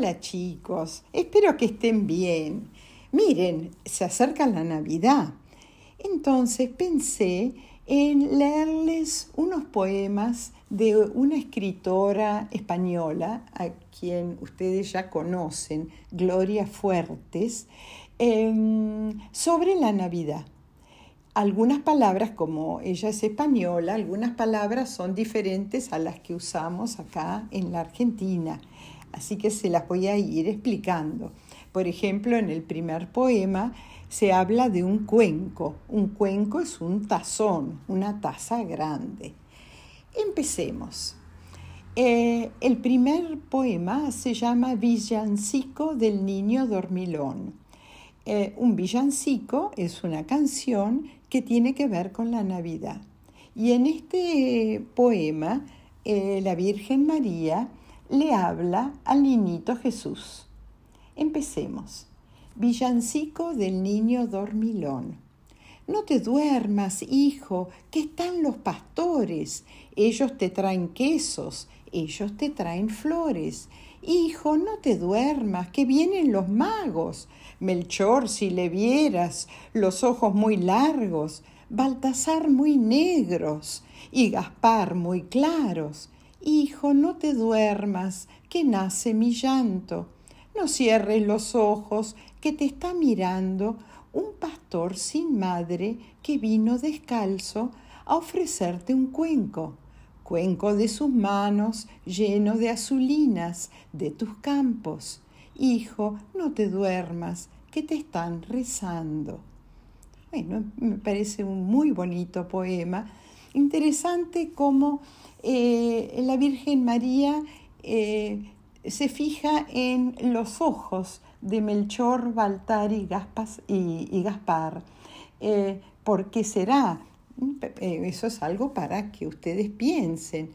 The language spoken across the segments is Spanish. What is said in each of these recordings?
Hola chicos, espero que estén bien. Miren, se acerca la Navidad. Entonces pensé en leerles unos poemas de una escritora española, a quien ustedes ya conocen, Gloria Fuertes, em, sobre la Navidad. Algunas palabras, como ella es española, algunas palabras son diferentes a las que usamos acá en la Argentina, así que se las voy a ir explicando. Por ejemplo, en el primer poema se habla de un cuenco. Un cuenco es un tazón, una taza grande. Empecemos. Eh, el primer poema se llama Villancico del Niño Dormilón. Eh, un villancico es una canción que tiene que ver con la Navidad. Y en este poema, eh, la Virgen María le habla al niñito Jesús. Empecemos. Villancico del niño dormilón. No te duermas, hijo, que están los pastores. Ellos te traen quesos, ellos te traen flores. Hijo, no te duermas, que vienen los magos. Melchor, si le vieras, los ojos muy largos, Baltasar muy negros y Gaspar muy claros. Hijo, no te duermas, que nace mi llanto. No cierres los ojos, que te está mirando un pastor sin madre que vino descalzo a ofrecerte un cuenco, cuenco de sus manos lleno de azulinas de tus campos. Hijo, no te duermas, que te están rezando. Bueno, me parece un muy bonito poema. Interesante cómo eh, la Virgen María eh, se fija en los ojos de Melchor, Baltar y, Gaspar. Eh, ¿Por qué será? Eh, eso es algo para que ustedes piensen.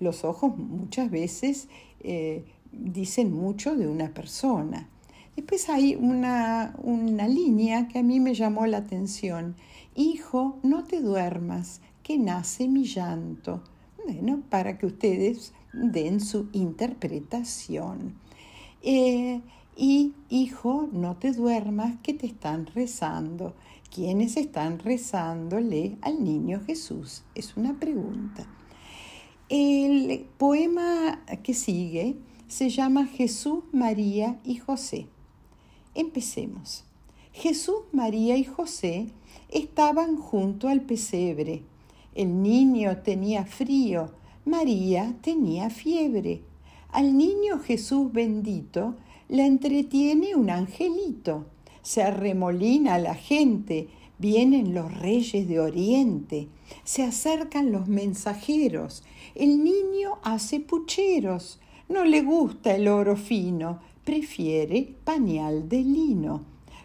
Los ojos muchas veces dicen mucho de una persona. Después hay una, una línea que a mí me llamó la atención. Hijo, no te duermas, que nace mi llanto. Bueno, para que ustedes den su interpretación. Y hijo, no te duermas que te están rezando. ¿Quiénes están rezándole al niño Jesús? Es una pregunta. El poema que sigue se llama Jesús, María y José. Empecemos. Jesús, María y José estaban junto al pesebre. El niño tenía frío, María tenía fiebre. Al niño Jesús bendito la entretiene un angelito. Se arremolina la gente, vienen los reyes de Oriente, se acercan los mensajeros, el niño hace pucheros, no le gusta el oro fino, prefiere pañal de lino.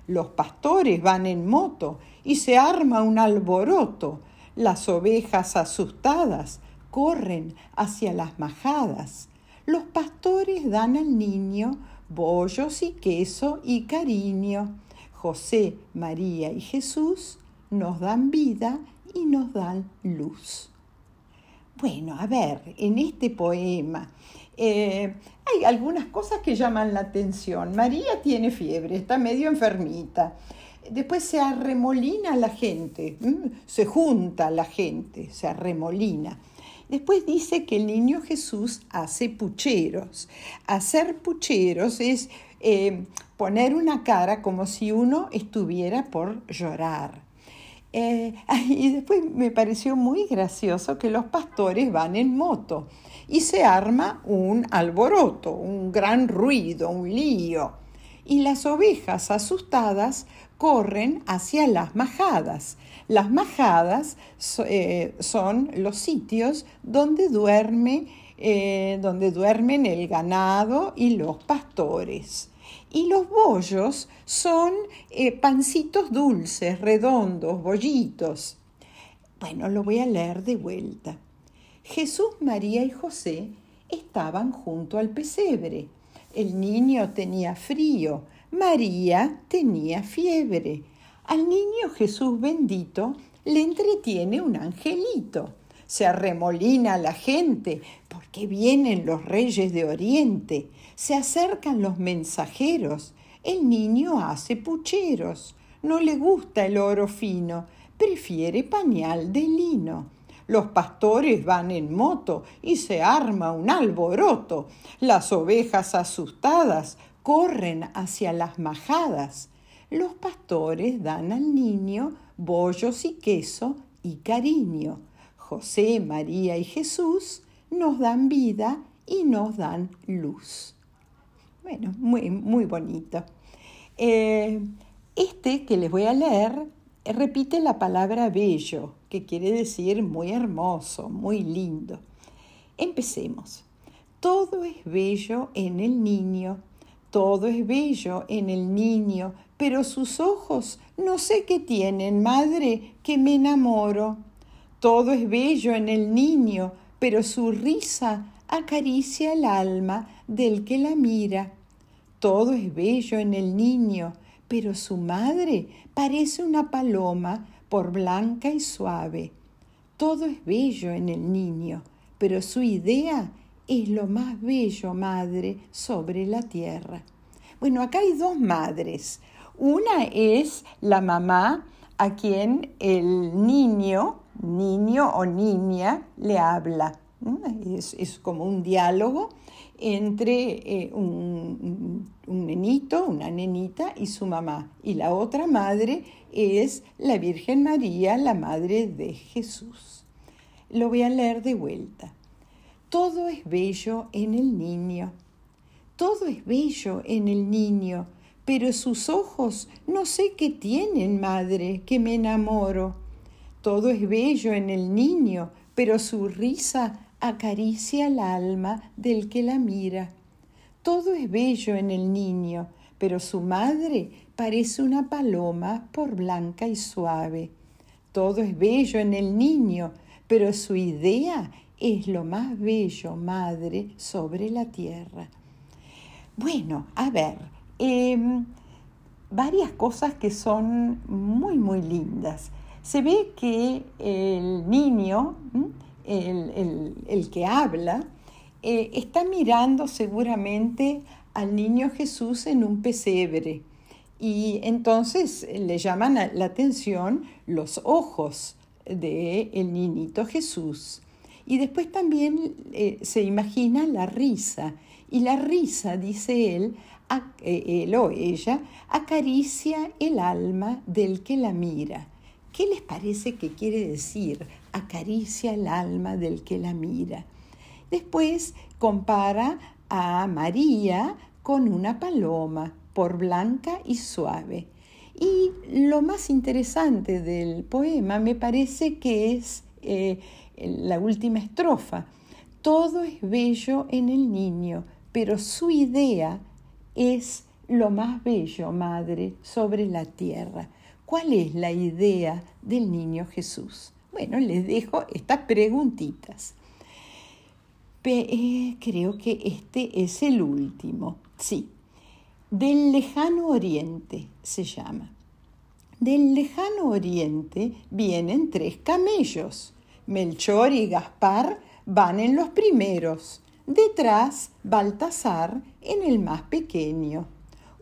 Los pastores van en moto y se arma un alboroto. Las ovejas asustadas corren hacia las majadas. Los pastores dan al niño bollos y queso y cariño. José, María y Jesús nos dan vida y nos dan luz. Bueno, a ver, en este poema eh, hay algunas cosas que llaman la atención. María tiene fiebre, está medio enfermita. Después se arremolina la gente, se junta la gente, se arremolina. Después dice que el niño Jesús hace pucheros. Hacer pucheros es eh, poner una cara como si uno estuviera por llorar. Eh, y después me pareció muy gracioso que los pastores van en moto y se arma un alboroto, un gran ruido, un lío. Y las ovejas asustadas corren hacia las majadas. Las majadas eh, son los sitios donde, duerme, eh, donde duermen el ganado y los pastores. Y los bollos son eh, pancitos dulces, redondos, bollitos. Bueno, lo voy a leer de vuelta. Jesús, María y José estaban junto al pesebre. El niño tenía frío, María tenía fiebre. Al niño Jesús bendito le entretiene un angelito. Se arremolina la gente porque vienen los reyes de Oriente. Se acercan los mensajeros, el niño hace pucheros, no le gusta el oro fino, prefiere pañal de lino. Los pastores van en moto y se arma un alboroto. Las ovejas asustadas corren hacia las majadas. Los pastores dan al niño bollos y queso y cariño. José, María y Jesús nos dan vida y nos dan luz. Bueno, muy, muy bonito. Eh, este que les voy a leer repite la palabra bello, que quiere decir muy hermoso, muy lindo. Empecemos. Todo es bello en el niño, todo es bello en el niño, pero sus ojos no sé qué tienen, madre, que me enamoro. Todo es bello en el niño, pero su risa acaricia el alma del que la mira. Todo es bello en el niño, pero su madre parece una paloma por blanca y suave. Todo es bello en el niño, pero su idea es lo más bello, madre, sobre la tierra. Bueno, acá hay dos madres. Una es la mamá a quien el niño, niño o niña, le habla. Es, es como un diálogo entre eh, un, un, nenito, una nenita y su mamá. Y la otra madre es la Virgen María, la madre de Jesús. Lo voy a leer de vuelta. Todo es bello en el niño. Todo es bello en el niño, pero sus ojos no sé qué tienen, madre, que me enamoro. Todo es bello en el niño, pero su risa acaricia el alma del que la mira. Todo es bello en el niño, pero su madre parece una paloma por blanca y suave. Todo es bello en el niño, pero su idea es lo más bello, madre, sobre la tierra. Bueno, a ver, em, varias cosas que son muy, muy lindas. Se ve que el niño, el, que habla, eh, está mirando seguramente al niño Jesús en un pesebre. Y entonces le llaman la atención los ojos del el niñito Jesús. Y después también eh, se imagina la risa. Y la risa, dice él, eh, él o ella, acaricia el alma del que la mira. ¿Qué les parece que quiere decir acaricia el alma del que la mira? Después compara a María con una paloma, por blanca y suave. Y lo más interesante del poema me parece que es eh, la última estrofa. Todo es bello en el niño, pero su idea es lo más bello, madre, sobre la tierra. ¿Cuál es la idea del niño Jesús? Bueno, les dejo estas preguntitas. Eh, creo que este es el último. Sí, del lejano oriente se llama. Del lejano oriente vienen tres camellos. Melchor y Gaspar van en los primeros. Detrás, Baltasar en el más pequeño.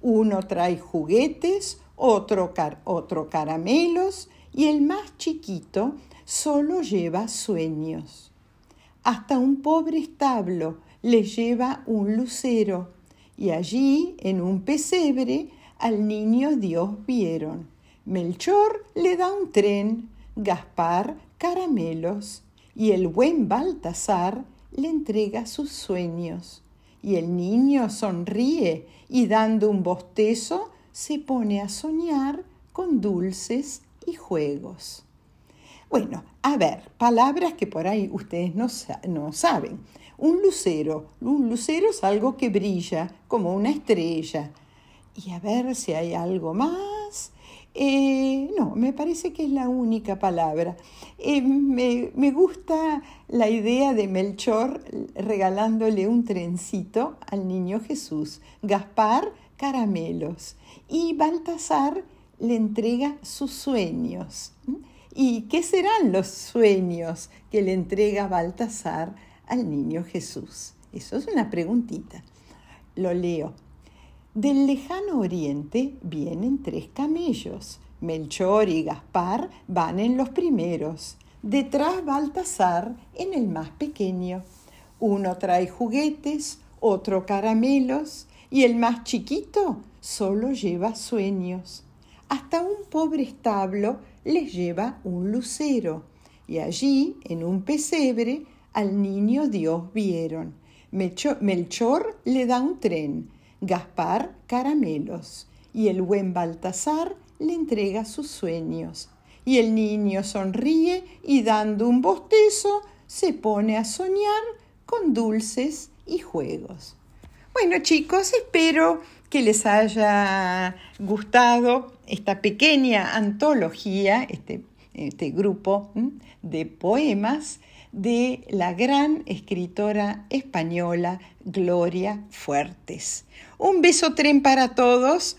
Uno trae juguetes, otro, otro caramelos y el más chiquito solo lleva sueños. Hasta un pobre establo le lleva un lucero y allí, en un pesebre, al niño Dios vieron. Melchor le da un tren, Gaspar caramelos y el buen Baltasar le entrega sus sueños. Y el niño sonríe y dando un bostezo se pone a soñar con dulces y juegos. Bueno, a ver, palabras que por ahí ustedes no, no, saben. Un lucero. Un lucero es algo que brilla como una estrella. Y a ver si hay algo más. Eh, no, me parece que es la única palabra. Eh, me, me, gusta la idea de Melchor regalándole un trencito al niño Jesús. Gaspar, caramelos. Y Baltasar le entrega sus sueños. ¿Y qué serán los sueños que le entrega Baltasar al niño Jesús? Eso es una preguntita. lo leo. Del lejano oriente vienen tres camellos. Melchor y Gaspar van en los primeros. Detrás Baltasar en el más pequeño. Uno trae juguetes, otro caramelos y el más chiquito solo lleva sueños. Hasta un pobre establo les lleva un lucero y allí, en un pesebre, al niño Dios vieron. Melchor le da un tren, Gaspar caramelos y el buen Baltasar le entrega sus sueños. Y el niño sonríe y dando un bostezo se pone a soñar con dulces y juegos. Bueno chicos, espero que les haya gustado esta pequeña antología, este, este grupo de poemas de la gran escritora española Gloria Fuertes. Un beso tren para todos